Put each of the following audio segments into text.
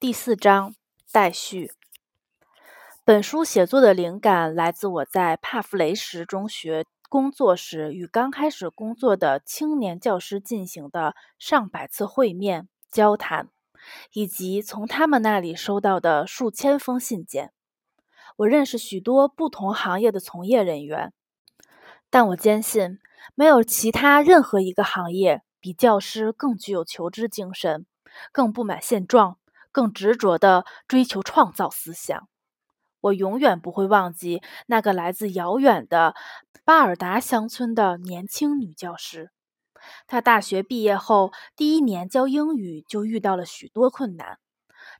第四章待续。本书写作的灵感来自我在帕夫雷什中学工作时，与刚开始工作的青年教师进行的上百次会面交谈，以及从他们那里收到的数千封信件。我认识许多不同行业的从业人员，但我坚信，没有其他任何一个行业比教师更具有求知精神，更不满现状。更执着地追求创造思想。我永远不会忘记那个来自遥远的巴尔达乡村的年轻女教师。她大学毕业后第一年教英语就遇到了许多困难。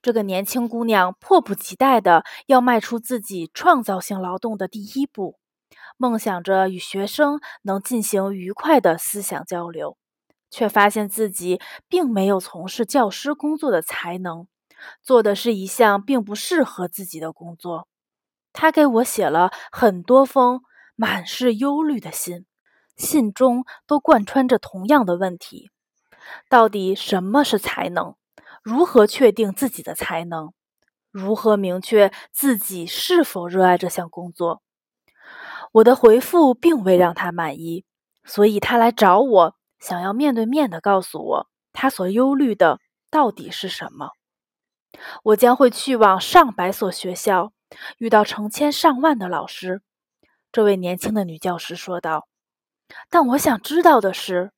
这个年轻姑娘迫不及待地要迈出自己创造性劳动的第一步，梦想着与学生能进行愉快的思想交流，却发现自己并没有从事教师工作的才能。做的是一项并不适合自己的工作。他给我写了很多封满是忧虑的信，信中都贯穿着同样的问题：到底什么是才能？如何确定自己的才能？如何明确自己是否热爱这项工作？我的回复并未让他满意，所以他来找我，想要面对面的告诉我他所忧虑的到底是什么。我将会去往上百所学校，遇到成千上万的老师。”这位年轻的女教师说道。“但我想知道的是，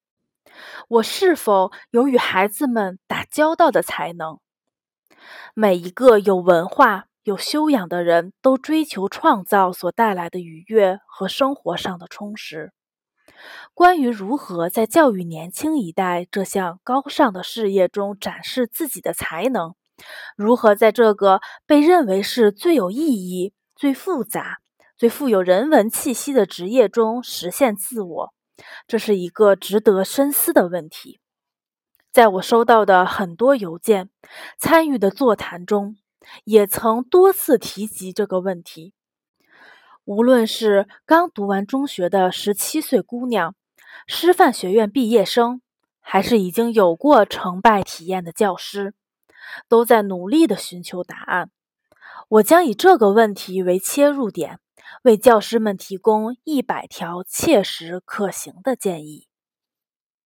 我是否有与孩子们打交道的才能？每一个有文化、有修养的人都追求创造所带来的愉悦和生活上的充实。关于如何在教育年轻一代这项高尚的事业中展示自己的才能。”如何在这个被认为是最有意义、最复杂、最富有人文气息的职业中实现自我？这是一个值得深思的问题。在我收到的很多邮件、参与的座谈中，也曾多次提及这个问题。无论是刚读完中学的十七岁姑娘、师范学院毕业生，还是已经有过成败体验的教师。都在努力的寻求答案。我将以这个问题为切入点，为教师们提供一百条切实可行的建议。